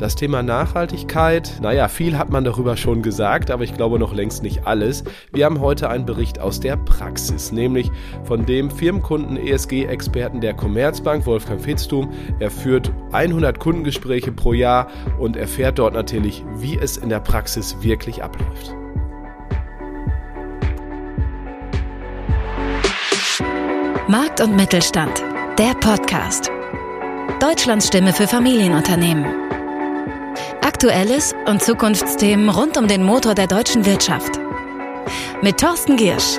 Das Thema Nachhaltigkeit, naja, viel hat man darüber schon gesagt, aber ich glaube noch längst nicht alles. Wir haben heute einen Bericht aus der Praxis, nämlich von dem Firmenkunden ESG-Experten der Commerzbank, Wolfgang Fitztum. Er führt 100 Kundengespräche pro Jahr und erfährt dort natürlich, wie es in der Praxis wirklich abläuft. Markt und Mittelstand, der Podcast. Deutschlands Stimme für Familienunternehmen. Aktuelles und Zukunftsthemen rund um den Motor der deutschen Wirtschaft. Mit Thorsten Giersch.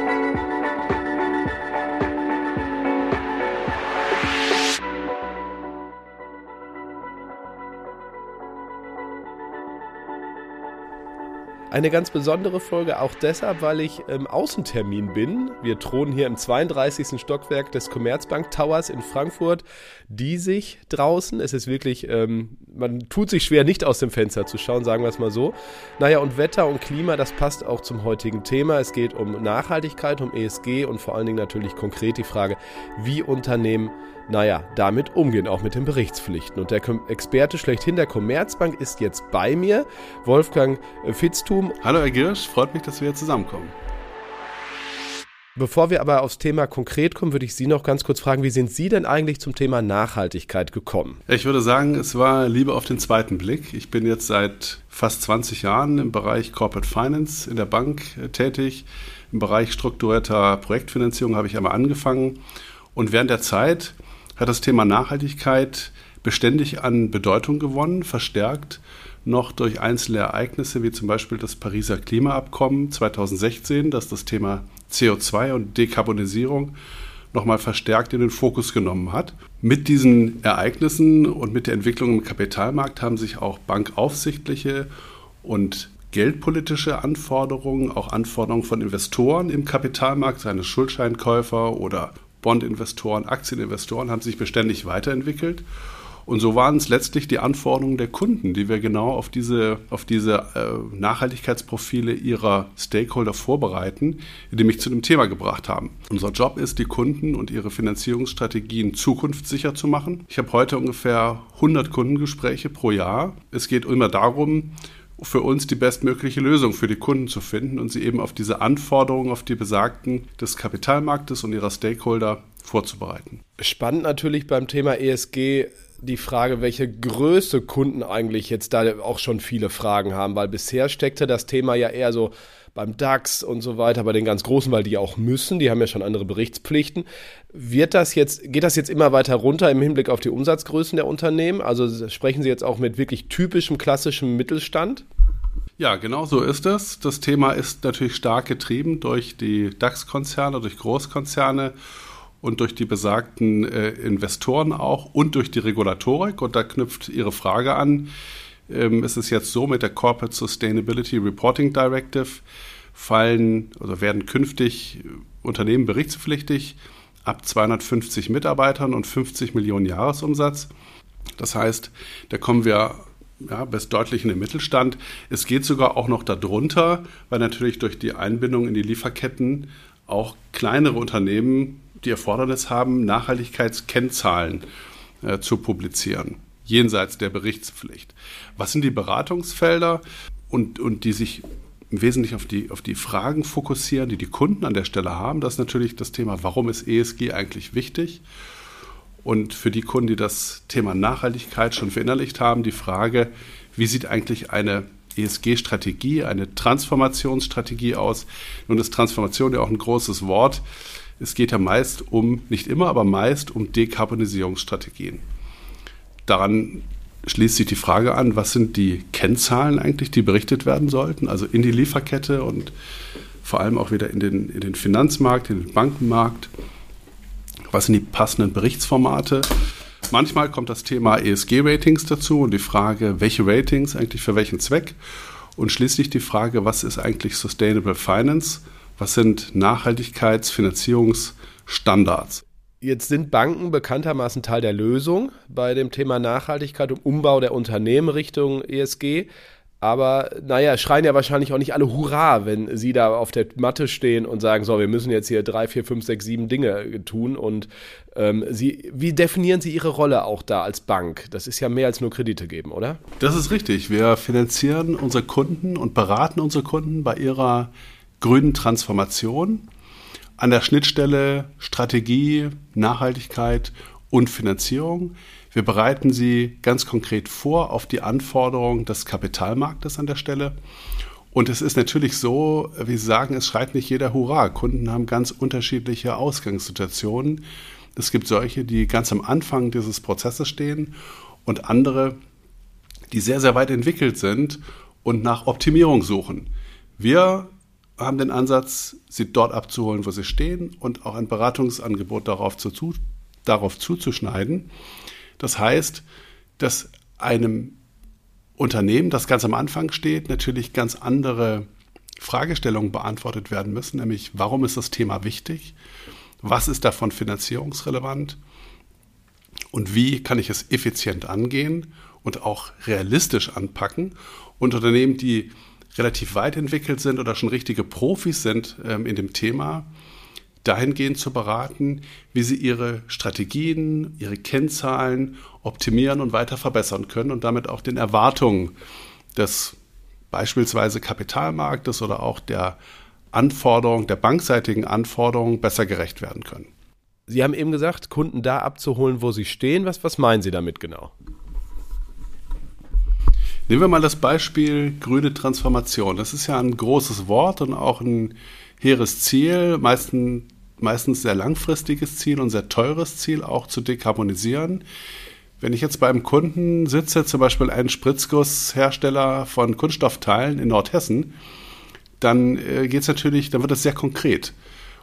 Eine ganz besondere Folge auch deshalb, weil ich im Außentermin bin. Wir thronen hier im 32. Stockwerk des Commerzbank Towers in Frankfurt, die sich draußen, es ist wirklich, ähm, man tut sich schwer, nicht aus dem Fenster zu schauen, sagen wir es mal so. Naja, und Wetter und Klima, das passt auch zum heutigen Thema. Es geht um Nachhaltigkeit, um ESG und vor allen Dingen natürlich konkret die Frage, wie Unternehmen naja, damit umgehen, auch mit den Berichtspflichten. Und der Experte schlechthin der Commerzbank ist jetzt bei mir, Wolfgang Fitztum. Hallo Herr Girsch, freut mich, dass wir hier zusammenkommen. Bevor wir aber aufs Thema konkret kommen, würde ich Sie noch ganz kurz fragen, wie sind Sie denn eigentlich zum Thema Nachhaltigkeit gekommen? Ich würde sagen, es war Liebe auf den zweiten Blick. Ich bin jetzt seit fast 20 Jahren im Bereich Corporate Finance in der Bank äh, tätig. Im Bereich strukturierter Projektfinanzierung habe ich einmal angefangen. Und während der Zeit hat das Thema Nachhaltigkeit beständig an Bedeutung gewonnen, verstärkt noch durch einzelne Ereignisse wie zum Beispiel das Pariser Klimaabkommen 2016, das das Thema CO2 und Dekarbonisierung nochmal verstärkt in den Fokus genommen hat. Mit diesen Ereignissen und mit der Entwicklung im Kapitalmarkt haben sich auch bankaufsichtliche und geldpolitische Anforderungen, auch Anforderungen von Investoren im Kapitalmarkt, seine Schuldscheinkäufer oder Bondinvestoren, Aktieninvestoren haben sich beständig weiterentwickelt. Und so waren es letztlich die Anforderungen der Kunden, die wir genau auf diese, auf diese äh, Nachhaltigkeitsprofile ihrer Stakeholder vorbereiten, die mich zu dem Thema gebracht haben. Unser Job ist, die Kunden und ihre Finanzierungsstrategien zukunftssicher zu machen. Ich habe heute ungefähr 100 Kundengespräche pro Jahr. Es geht immer darum, für uns die bestmögliche Lösung für die Kunden zu finden und sie eben auf diese Anforderungen, auf die besagten des Kapitalmarktes und ihrer Stakeholder vorzubereiten. Spannend natürlich beim Thema ESG die Frage, welche Größe Kunden eigentlich jetzt da auch schon viele Fragen haben, weil bisher steckte das Thema ja eher so beim DAX und so weiter, bei den ganz großen, weil die auch müssen, die haben ja schon andere Berichtspflichten. Wird das jetzt, geht das jetzt immer weiter runter im Hinblick auf die Umsatzgrößen der Unternehmen? Also sprechen Sie jetzt auch mit wirklich typischem klassischem Mittelstand? Ja, genau so ist es. Das Thema ist natürlich stark getrieben durch die DAX-Konzerne, durch Großkonzerne und durch die besagten äh, Investoren auch und durch die Regulatorik. Und da knüpft Ihre Frage an. Ähm, ist es jetzt so mit der Corporate Sustainability Reporting Directive fallen oder werden künftig Unternehmen berichtspflichtig ab 250 Mitarbeitern und 50 Millionen Jahresumsatz. Das heißt, da kommen wir ja, bis deutlich in den Mittelstand. Es geht sogar auch noch darunter, weil natürlich durch die Einbindung in die Lieferketten auch kleinere Unternehmen die Erfordernis haben, Nachhaltigkeitskennzahlen äh, zu publizieren, jenseits der Berichtspflicht. Was sind die Beratungsfelder und, und die sich im Wesentlichen auf die, auf die Fragen fokussieren, die die Kunden an der Stelle haben? Das ist natürlich das Thema, warum ist ESG eigentlich wichtig? Und für die Kunden, die das Thema Nachhaltigkeit schon verinnerlicht haben, die Frage, wie sieht eigentlich eine ESG-Strategie, eine Transformationsstrategie aus? Nun ist Transformation ja auch ein großes Wort. Es geht ja meist um, nicht immer, aber meist um Dekarbonisierungsstrategien. Daran schließt sich die Frage an, was sind die Kennzahlen eigentlich, die berichtet werden sollten, also in die Lieferkette und vor allem auch wieder in den, in den Finanzmarkt, in den Bankenmarkt. Was sind die passenden Berichtsformate? Manchmal kommt das Thema ESG-Ratings dazu und die Frage, welche Ratings eigentlich für welchen Zweck? Und schließlich die Frage, was ist eigentlich Sustainable Finance? Was sind Nachhaltigkeitsfinanzierungsstandards? Jetzt sind Banken bekanntermaßen Teil der Lösung bei dem Thema Nachhaltigkeit und Umbau der Unternehmen Richtung ESG. Aber naja, schreien ja wahrscheinlich auch nicht alle Hurra, wenn sie da auf der Matte stehen und sagen, so, wir müssen jetzt hier drei, vier, fünf, sechs, sieben Dinge tun. Und ähm, sie, wie definieren Sie Ihre Rolle auch da als Bank? Das ist ja mehr als nur Kredite geben, oder? Das ist richtig. Wir finanzieren unsere Kunden und beraten unsere Kunden bei ihrer grünen Transformation an der Schnittstelle Strategie, Nachhaltigkeit und Finanzierung. Wir bereiten sie ganz konkret vor auf die Anforderungen des Kapitalmarktes an der Stelle. Und es ist natürlich so, wie Sie sagen, es schreit nicht jeder Hurra. Kunden haben ganz unterschiedliche Ausgangssituationen. Es gibt solche, die ganz am Anfang dieses Prozesses stehen und andere, die sehr, sehr weit entwickelt sind und nach Optimierung suchen. Wir haben den Ansatz, sie dort abzuholen, wo sie stehen und auch ein Beratungsangebot darauf, zu, darauf zuzuschneiden. Das heißt, dass einem Unternehmen, das ganz am Anfang steht, natürlich ganz andere Fragestellungen beantwortet werden müssen, nämlich warum ist das Thema wichtig, was ist davon finanzierungsrelevant und wie kann ich es effizient angehen und auch realistisch anpacken. Und Unternehmen, die relativ weit entwickelt sind oder schon richtige Profis sind ähm, in dem Thema, dahingehend zu beraten, wie sie ihre Strategien, ihre Kennzahlen optimieren und weiter verbessern können und damit auch den Erwartungen des beispielsweise Kapitalmarktes oder auch der Anforderungen, der bankseitigen Anforderungen besser gerecht werden können. Sie haben eben gesagt, Kunden da abzuholen, wo sie stehen. Was, was meinen Sie damit genau? Nehmen wir mal das Beispiel grüne Transformation. Das ist ja ein großes Wort und auch ein hehres Ziel, meistens, meistens sehr langfristiges Ziel und sehr teures Ziel, auch zu dekarbonisieren. Wenn ich jetzt bei einem Kunden sitze, zum Beispiel ein Spritzgusshersteller von Kunststoffteilen in Nordhessen, dann äh, geht es natürlich, dann wird es sehr konkret.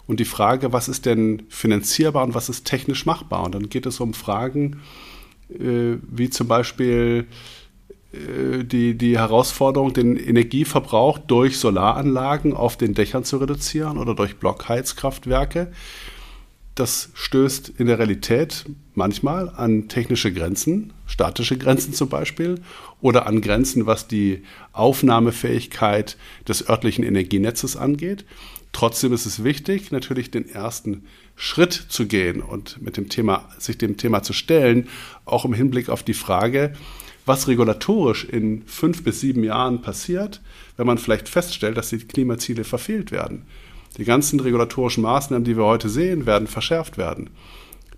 Und die Frage, was ist denn finanzierbar und was ist technisch machbar? Und dann geht es um Fragen äh, wie zum Beispiel, die, die Herausforderung, den Energieverbrauch durch Solaranlagen auf den Dächern zu reduzieren oder durch Blockheizkraftwerke. Das stößt in der Realität manchmal an technische Grenzen, statische Grenzen zum Beispiel, oder an Grenzen, was die Aufnahmefähigkeit des örtlichen Energienetzes angeht. Trotzdem ist es wichtig, natürlich den ersten Schritt zu gehen und mit dem Thema, sich dem Thema zu stellen, auch im Hinblick auf die Frage, was regulatorisch in fünf bis sieben Jahren passiert, wenn man vielleicht feststellt, dass die Klimaziele verfehlt werden. Die ganzen regulatorischen Maßnahmen, die wir heute sehen, werden verschärft werden.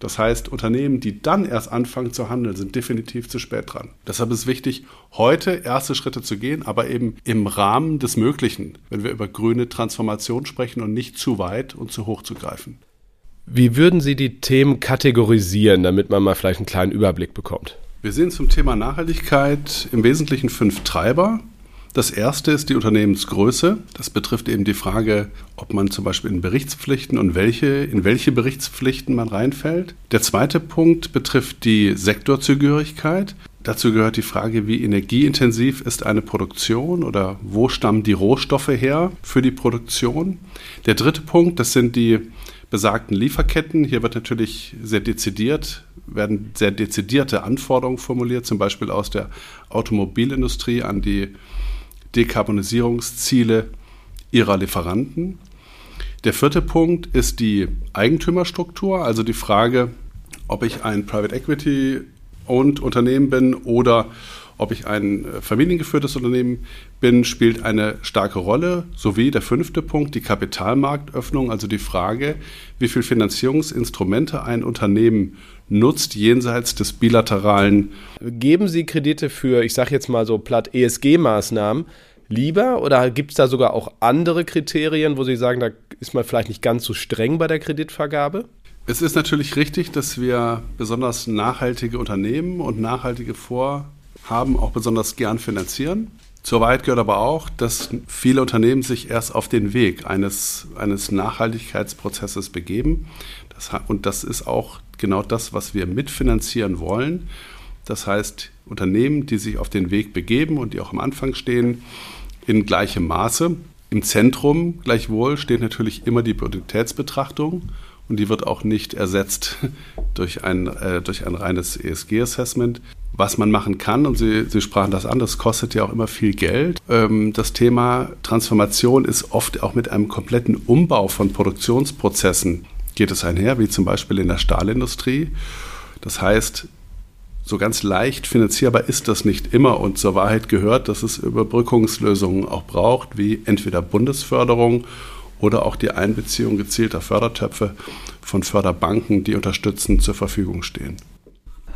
Das heißt, Unternehmen, die dann erst anfangen zu handeln, sind definitiv zu spät dran. Deshalb ist es wichtig, heute erste Schritte zu gehen, aber eben im Rahmen des Möglichen, wenn wir über grüne Transformation sprechen und nicht zu weit und zu hoch zu greifen. Wie würden Sie die Themen kategorisieren, damit man mal vielleicht einen kleinen Überblick bekommt? Wir sehen zum Thema Nachhaltigkeit im Wesentlichen fünf Treiber. Das erste ist die Unternehmensgröße. Das betrifft eben die Frage, ob man zum Beispiel in Berichtspflichten und welche, in welche Berichtspflichten man reinfällt. Der zweite Punkt betrifft die Sektorzugehörigkeit. Dazu gehört die Frage, wie energieintensiv ist eine Produktion oder wo stammen die Rohstoffe her für die Produktion. Der dritte Punkt, das sind die besagten Lieferketten. Hier wird natürlich sehr dezidiert, werden sehr dezidierte Anforderungen formuliert, zum Beispiel aus der Automobilindustrie an die Dekarbonisierungsziele ihrer Lieferanten. Der vierte Punkt ist die Eigentümerstruktur, also die Frage, ob ich ein Private Equity owned Unternehmen bin oder ob ich ein äh, familiengeführtes Unternehmen bin, spielt eine starke Rolle. Sowie der fünfte Punkt, die Kapitalmarktöffnung, also die Frage, wie viele Finanzierungsinstrumente ein Unternehmen nutzt jenseits des bilateralen. Geben Sie Kredite für, ich sage jetzt mal so platt, ESG-Maßnahmen lieber oder gibt es da sogar auch andere Kriterien, wo Sie sagen, da ist man vielleicht nicht ganz so streng bei der Kreditvergabe? Es ist natürlich richtig, dass wir besonders nachhaltige Unternehmen und nachhaltige Vor haben, auch besonders gern finanzieren. Zur Wahrheit gehört aber auch, dass viele Unternehmen sich erst auf den Weg eines, eines Nachhaltigkeitsprozesses begeben. Das, und das ist auch genau das, was wir mitfinanzieren wollen. Das heißt, Unternehmen, die sich auf den Weg begeben und die auch am Anfang stehen, in gleichem Maße. Im Zentrum gleichwohl steht natürlich immer die Bonitätsbetrachtung und die wird auch nicht ersetzt durch ein, äh, durch ein reines ESG-Assessment. Was man machen kann. Und Sie, Sie sprachen das an, das kostet ja auch immer viel Geld. Ähm, das Thema Transformation ist oft auch mit einem kompletten Umbau von Produktionsprozessen geht es einher, wie zum Beispiel in der Stahlindustrie. Das heißt, so ganz leicht finanzierbar ist das nicht immer und zur Wahrheit gehört, dass es Überbrückungslösungen auch braucht, wie entweder Bundesförderung oder auch die Einbeziehung gezielter Fördertöpfe von Förderbanken, die unterstützend zur Verfügung stehen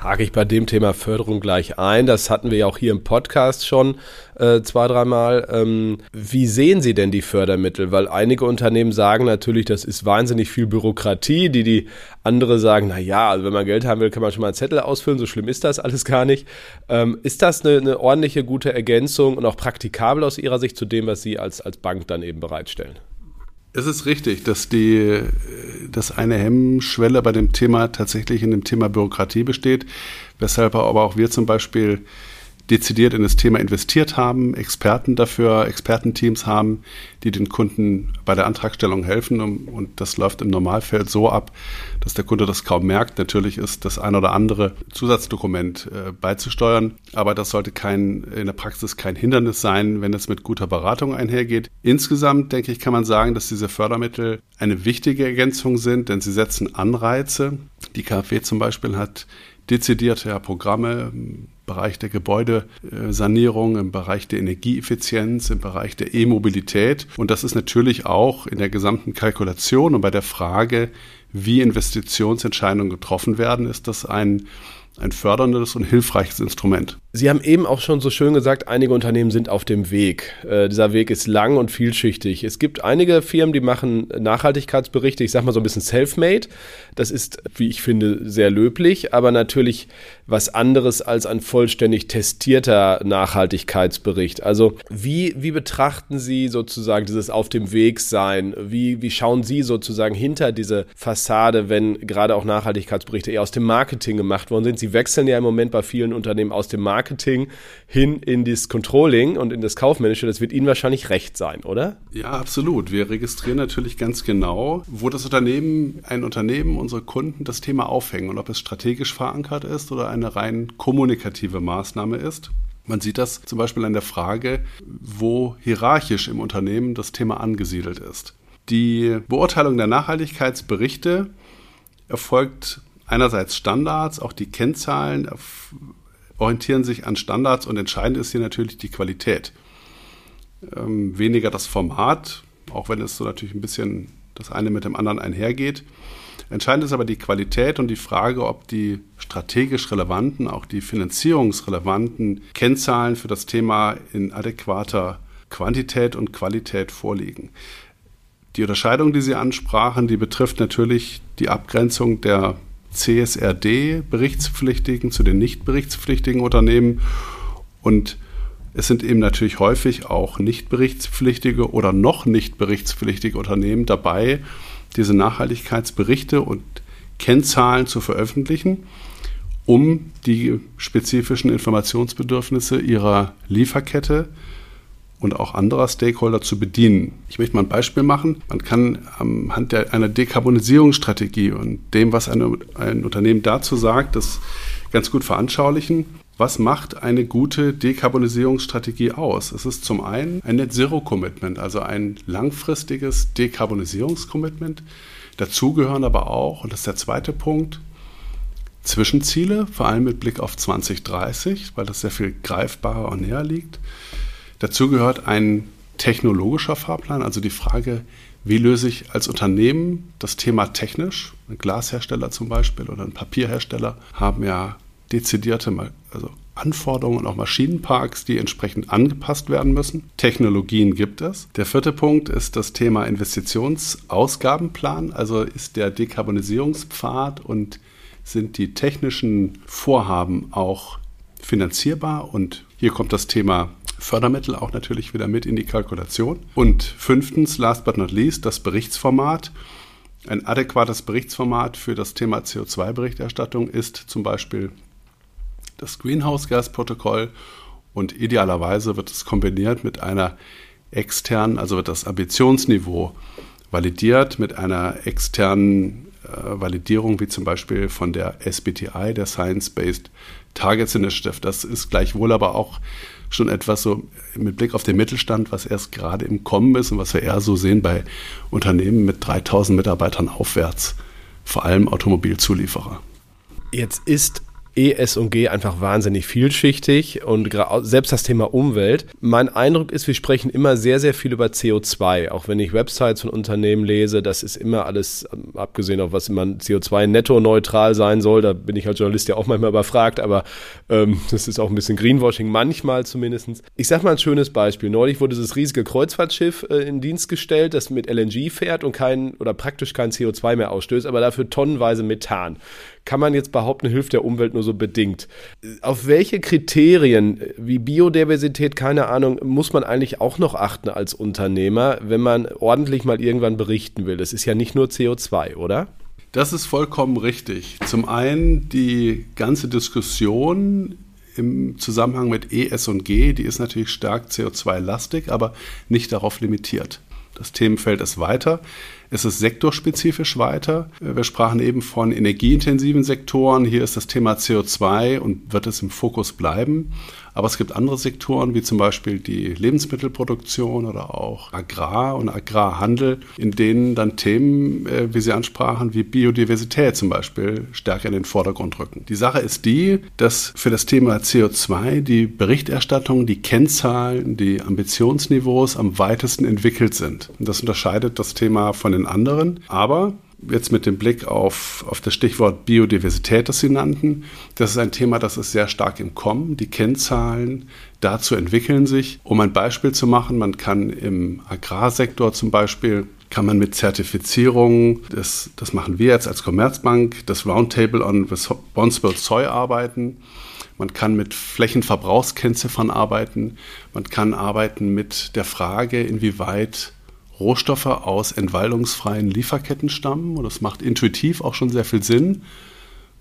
hake ich bei dem Thema Förderung gleich ein. Das hatten wir ja auch hier im Podcast schon äh, zwei, dreimal. Ähm, wie sehen Sie denn die Fördermittel? Weil einige Unternehmen sagen natürlich, das ist wahnsinnig viel Bürokratie, die die andere sagen, na ja, also wenn man Geld haben will, kann man schon mal einen Zettel ausfüllen, so schlimm ist das alles gar nicht. Ähm, ist das eine, eine ordentliche, gute Ergänzung und auch praktikabel aus Ihrer Sicht zu dem, was Sie als, als Bank dann eben bereitstellen? Es ist richtig, dass die, dass eine Hemmschwelle bei dem Thema tatsächlich in dem Thema Bürokratie besteht, weshalb aber auch wir zum Beispiel dezidiert in das Thema investiert haben, Experten dafür, Expertenteams haben, die den Kunden bei der Antragstellung helfen. Und das läuft im Normalfeld so ab, dass der Kunde das kaum merkt. Natürlich ist das ein oder andere Zusatzdokument äh, beizusteuern, aber das sollte kein, in der Praxis kein Hindernis sein, wenn es mit guter Beratung einhergeht. Insgesamt, denke ich, kann man sagen, dass diese Fördermittel eine wichtige Ergänzung sind, denn sie setzen Anreize. Die KfW zum Beispiel hat dezidierte Programme im Bereich der Gebäudesanierung, im Bereich der Energieeffizienz, im Bereich der E-Mobilität. Und das ist natürlich auch in der gesamten Kalkulation und bei der Frage, wie Investitionsentscheidungen getroffen werden, ist das ein ein förderndes und hilfreiches Instrument. Sie haben eben auch schon so schön gesagt, einige Unternehmen sind auf dem Weg. Äh, dieser Weg ist lang und vielschichtig. Es gibt einige Firmen, die machen Nachhaltigkeitsberichte, ich sage mal so ein bisschen self-made. Das ist, wie ich finde, sehr löblich, aber natürlich was anderes als ein vollständig testierter Nachhaltigkeitsbericht. Also wie, wie betrachten Sie sozusagen dieses Auf dem Weg sein? Wie, wie schauen Sie sozusagen hinter diese Fassade, wenn gerade auch Nachhaltigkeitsberichte eher aus dem Marketing gemacht worden sind? Sie wechseln ja im Moment bei vielen Unternehmen aus dem Marketing hin in das Controlling und in das Kaufmännische. Das wird Ihnen wahrscheinlich recht sein, oder? Ja, absolut. Wir registrieren natürlich ganz genau, wo das Unternehmen, ein Unternehmen, unsere Kunden das Thema aufhängen und ob es strategisch verankert ist oder eine rein kommunikative Maßnahme ist. Man sieht das zum Beispiel an der Frage, wo hierarchisch im Unternehmen das Thema angesiedelt ist. Die Beurteilung der Nachhaltigkeitsberichte erfolgt einerseits Standards, auch die Kennzahlen orientieren sich an Standards und entscheidend ist hier natürlich die Qualität. Ähm, weniger das Format, auch wenn es so natürlich ein bisschen das eine mit dem anderen einhergeht. Entscheidend ist aber die Qualität und die Frage, ob die strategisch relevanten, auch die finanzierungsrelevanten Kennzahlen für das Thema in adäquater Quantität und Qualität vorliegen. Die Unterscheidung, die Sie ansprachen, die betrifft natürlich die Abgrenzung der CSRD-Berichtspflichtigen zu den nicht berichtspflichtigen Unternehmen. Und es sind eben natürlich häufig auch nicht berichtspflichtige oder noch nicht berichtspflichtige Unternehmen dabei, diese Nachhaltigkeitsberichte und Kennzahlen zu veröffentlichen, um die spezifischen Informationsbedürfnisse ihrer Lieferkette und auch anderer Stakeholder zu bedienen. Ich möchte mal ein Beispiel machen. Man kann anhand der, einer Dekarbonisierungsstrategie und dem, was eine, ein Unternehmen dazu sagt, das ganz gut veranschaulichen. Was macht eine gute Dekarbonisierungsstrategie aus? Es ist zum einen ein Net Zero Commitment, also ein langfristiges Dekarbonisierungscommitment. Dazu gehören aber auch, und das ist der zweite Punkt, Zwischenziele, vor allem mit Blick auf 2030, weil das sehr viel greifbarer und näher liegt. Dazu gehört ein technologischer Fahrplan, also die Frage, wie löse ich als Unternehmen das Thema technisch? Ein Glashersteller zum Beispiel oder ein Papierhersteller haben ja dezidierte also Anforderungen und auch Maschinenparks, die entsprechend angepasst werden müssen. Technologien gibt es. Der vierte Punkt ist das Thema Investitionsausgabenplan, also ist der Dekarbonisierungspfad und sind die technischen Vorhaben auch finanzierbar und hier kommt das Thema Fördermittel auch natürlich wieder mit in die Kalkulation. Und fünftens, last but not least, das Berichtsformat. Ein adäquates Berichtsformat für das Thema CO2-Berichterstattung ist zum Beispiel das Greenhouse-Gas-Protokoll und idealerweise wird es kombiniert mit einer externen, also wird das Ambitionsniveau validiert mit einer externen Validierung, wie zum Beispiel von der SBTI, der Science-Based Targets Initiative. Das ist gleichwohl aber auch schon etwas so mit Blick auf den Mittelstand, was erst gerade im Kommen ist und was wir eher so sehen bei Unternehmen mit 3000 Mitarbeitern aufwärts, vor allem Automobilzulieferer. Jetzt ist ES und G einfach wahnsinnig vielschichtig und selbst das Thema Umwelt. Mein Eindruck ist, wir sprechen immer sehr, sehr viel über CO2. Auch wenn ich Websites von Unternehmen lese, das ist immer alles, ähm, abgesehen auf was immer CO2 netto-neutral sein soll, da bin ich als Journalist ja auch manchmal überfragt, aber ähm, das ist auch ein bisschen Greenwashing, manchmal zumindest. Ich sag mal ein schönes Beispiel. Neulich wurde dieses riesige Kreuzfahrtschiff äh, in Dienst gestellt, das mit LNG fährt und kein oder praktisch kein CO2 mehr ausstößt, aber dafür tonnenweise Methan kann man jetzt behaupten, hilft der Umwelt nur so bedingt. Auf welche Kriterien wie Biodiversität, keine Ahnung, muss man eigentlich auch noch achten als Unternehmer, wenn man ordentlich mal irgendwann berichten will? Das ist ja nicht nur CO2, oder? Das ist vollkommen richtig. Zum einen die ganze Diskussion im Zusammenhang mit ES und G, die ist natürlich stark CO2-lastig, aber nicht darauf limitiert. Das Themenfeld ist weiter. Es ist sektorspezifisch weiter. Wir sprachen eben von energieintensiven Sektoren. Hier ist das Thema CO2 und wird es im Fokus bleiben. Aber es gibt andere Sektoren, wie zum Beispiel die Lebensmittelproduktion oder auch Agrar und Agrarhandel, in denen dann Themen, äh, wie Sie ansprachen, wie Biodiversität zum Beispiel, stärker in den Vordergrund rücken. Die Sache ist die, dass für das Thema CO2 die Berichterstattung, die Kennzahlen, die Ambitionsniveaus am weitesten entwickelt sind. Und das unterscheidet das Thema von den anderen. Aber jetzt mit dem Blick auf, auf das Stichwort Biodiversität, das Sie nannten, das ist ein Thema, das ist sehr stark im Kommen. Die Kennzahlen dazu entwickeln sich. Um ein Beispiel zu machen, man kann im Agrarsektor zum Beispiel kann man mit Zertifizierungen, das, das machen wir jetzt als Commerzbank, das Roundtable on Responsible Soy arbeiten. Man kann mit Flächenverbrauchskennziffern arbeiten. Man kann arbeiten mit der Frage, inwieweit Rohstoffe aus entwaldungsfreien Lieferketten stammen. Und das macht intuitiv auch schon sehr viel Sinn,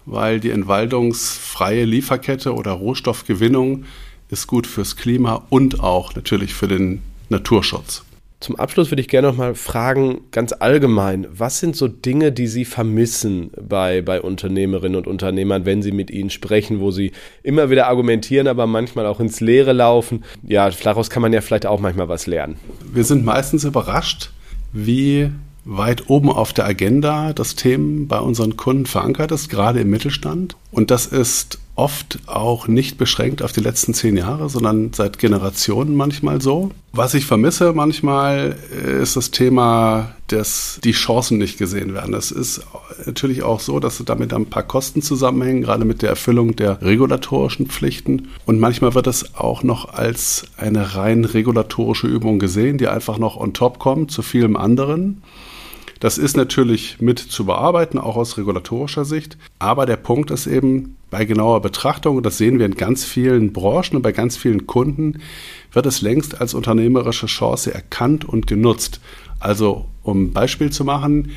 weil die entwaldungsfreie Lieferkette oder Rohstoffgewinnung ist gut fürs Klima und auch natürlich für den Naturschutz. Zum Abschluss würde ich gerne noch mal fragen, ganz allgemein, was sind so Dinge, die Sie vermissen bei, bei Unternehmerinnen und Unternehmern, wenn Sie mit ihnen sprechen, wo Sie immer wieder argumentieren, aber manchmal auch ins Leere laufen? Ja, daraus kann man ja vielleicht auch manchmal was lernen. Wir sind meistens überrascht, wie weit oben auf der Agenda das Thema bei unseren Kunden verankert ist, gerade im Mittelstand. Und das ist oft auch nicht beschränkt auf die letzten zehn Jahre, sondern seit Generationen manchmal so. Was ich vermisse manchmal ist das Thema, dass die Chancen nicht gesehen werden. Es ist natürlich auch so, dass damit ein paar Kosten zusammenhängen, gerade mit der Erfüllung der regulatorischen Pflichten. Und manchmal wird es auch noch als eine rein regulatorische Übung gesehen, die einfach noch on top kommt zu vielem anderen. Das ist natürlich mit zu bearbeiten, auch aus regulatorischer Sicht. Aber der Punkt ist eben, bei genauer Betrachtung, und das sehen wir in ganz vielen Branchen und bei ganz vielen Kunden, wird es längst als unternehmerische Chance erkannt und genutzt. Also, um ein Beispiel zu machen,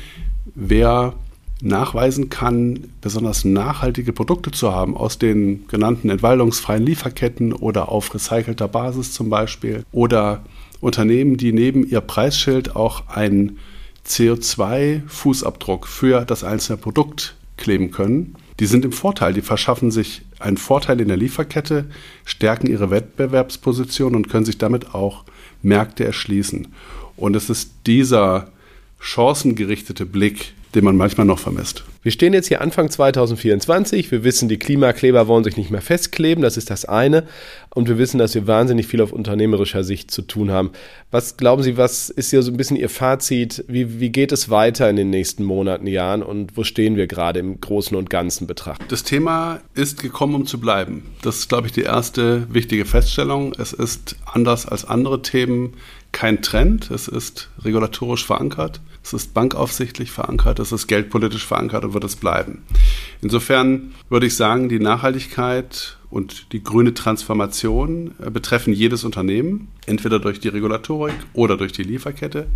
wer nachweisen kann, besonders nachhaltige Produkte zu haben aus den genannten entwaldungsfreien Lieferketten oder auf recycelter Basis zum Beispiel oder Unternehmen, die neben ihr Preisschild auch einen CO2-Fußabdruck für das einzelne Produkt kleben können, die sind im Vorteil. Die verschaffen sich einen Vorteil in der Lieferkette, stärken ihre Wettbewerbsposition und können sich damit auch Märkte erschließen. Und es ist dieser chancengerichtete Blick, den man manchmal noch vermisst. Wir stehen jetzt hier Anfang 2024. Wir wissen, die Klimakleber wollen sich nicht mehr festkleben. Das ist das eine. Und wir wissen, dass wir wahnsinnig viel auf unternehmerischer Sicht zu tun haben. Was glauben Sie, was ist hier so ein bisschen Ihr Fazit? Wie, wie geht es weiter in den nächsten Monaten, Jahren? Und wo stehen wir gerade im Großen und Ganzen betrachtet? Das Thema ist gekommen, um zu bleiben. Das ist, glaube ich, die erste wichtige Feststellung. Es ist anders als andere Themen kein Trend. Es ist regulatorisch verankert. Es ist bankaufsichtlich verankert. Es ist geldpolitisch verankert und wird es bleiben. Insofern würde ich sagen, die Nachhaltigkeit und die grüne Transformation äh, betreffen jedes Unternehmen, entweder durch die Regulatorik oder durch die Lieferkette.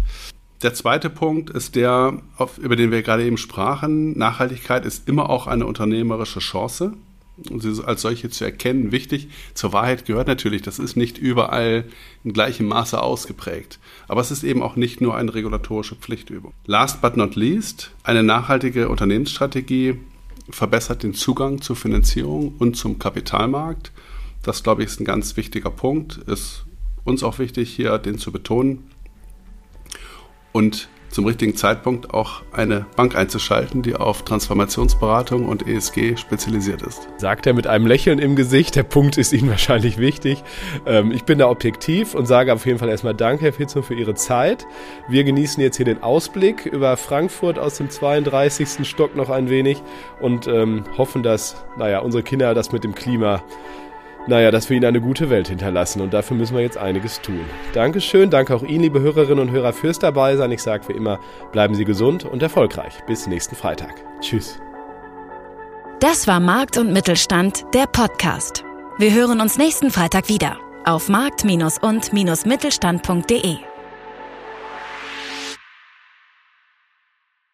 Der zweite Punkt ist der, über den wir gerade eben sprachen. Nachhaltigkeit ist immer auch eine unternehmerische Chance. Sie als solche zu erkennen. Wichtig, zur Wahrheit gehört natürlich, das ist nicht überall in gleichem Maße ausgeprägt. Aber es ist eben auch nicht nur eine regulatorische Pflichtübung. Last but not least, eine nachhaltige Unternehmensstrategie verbessert den Zugang zur Finanzierung und zum Kapitalmarkt. Das, glaube ich, ist ein ganz wichtiger Punkt. Ist uns auch wichtig, hier den zu betonen. Und zum richtigen Zeitpunkt auch eine Bank einzuschalten, die auf Transformationsberatung und ESG spezialisiert ist. Sagt er mit einem Lächeln im Gesicht. Der Punkt ist Ihnen wahrscheinlich wichtig. Ähm, ich bin da objektiv und sage auf jeden Fall erstmal Danke, Herr Fitzum, für Ihre Zeit. Wir genießen jetzt hier den Ausblick über Frankfurt aus dem 32. Stock noch ein wenig und ähm, hoffen, dass, naja, unsere Kinder das mit dem Klima naja, dass wir ihnen eine gute Welt hinterlassen. Und dafür müssen wir jetzt einiges tun. Dankeschön, danke auch Ihnen, liebe Hörerinnen und Hörer, fürs dabei sein. Ich sage wie immer, bleiben Sie gesund und erfolgreich. Bis nächsten Freitag. Tschüss. Das war Markt und Mittelstand, der Podcast. Wir hören uns nächsten Freitag wieder auf markt- und-mittelstand.de.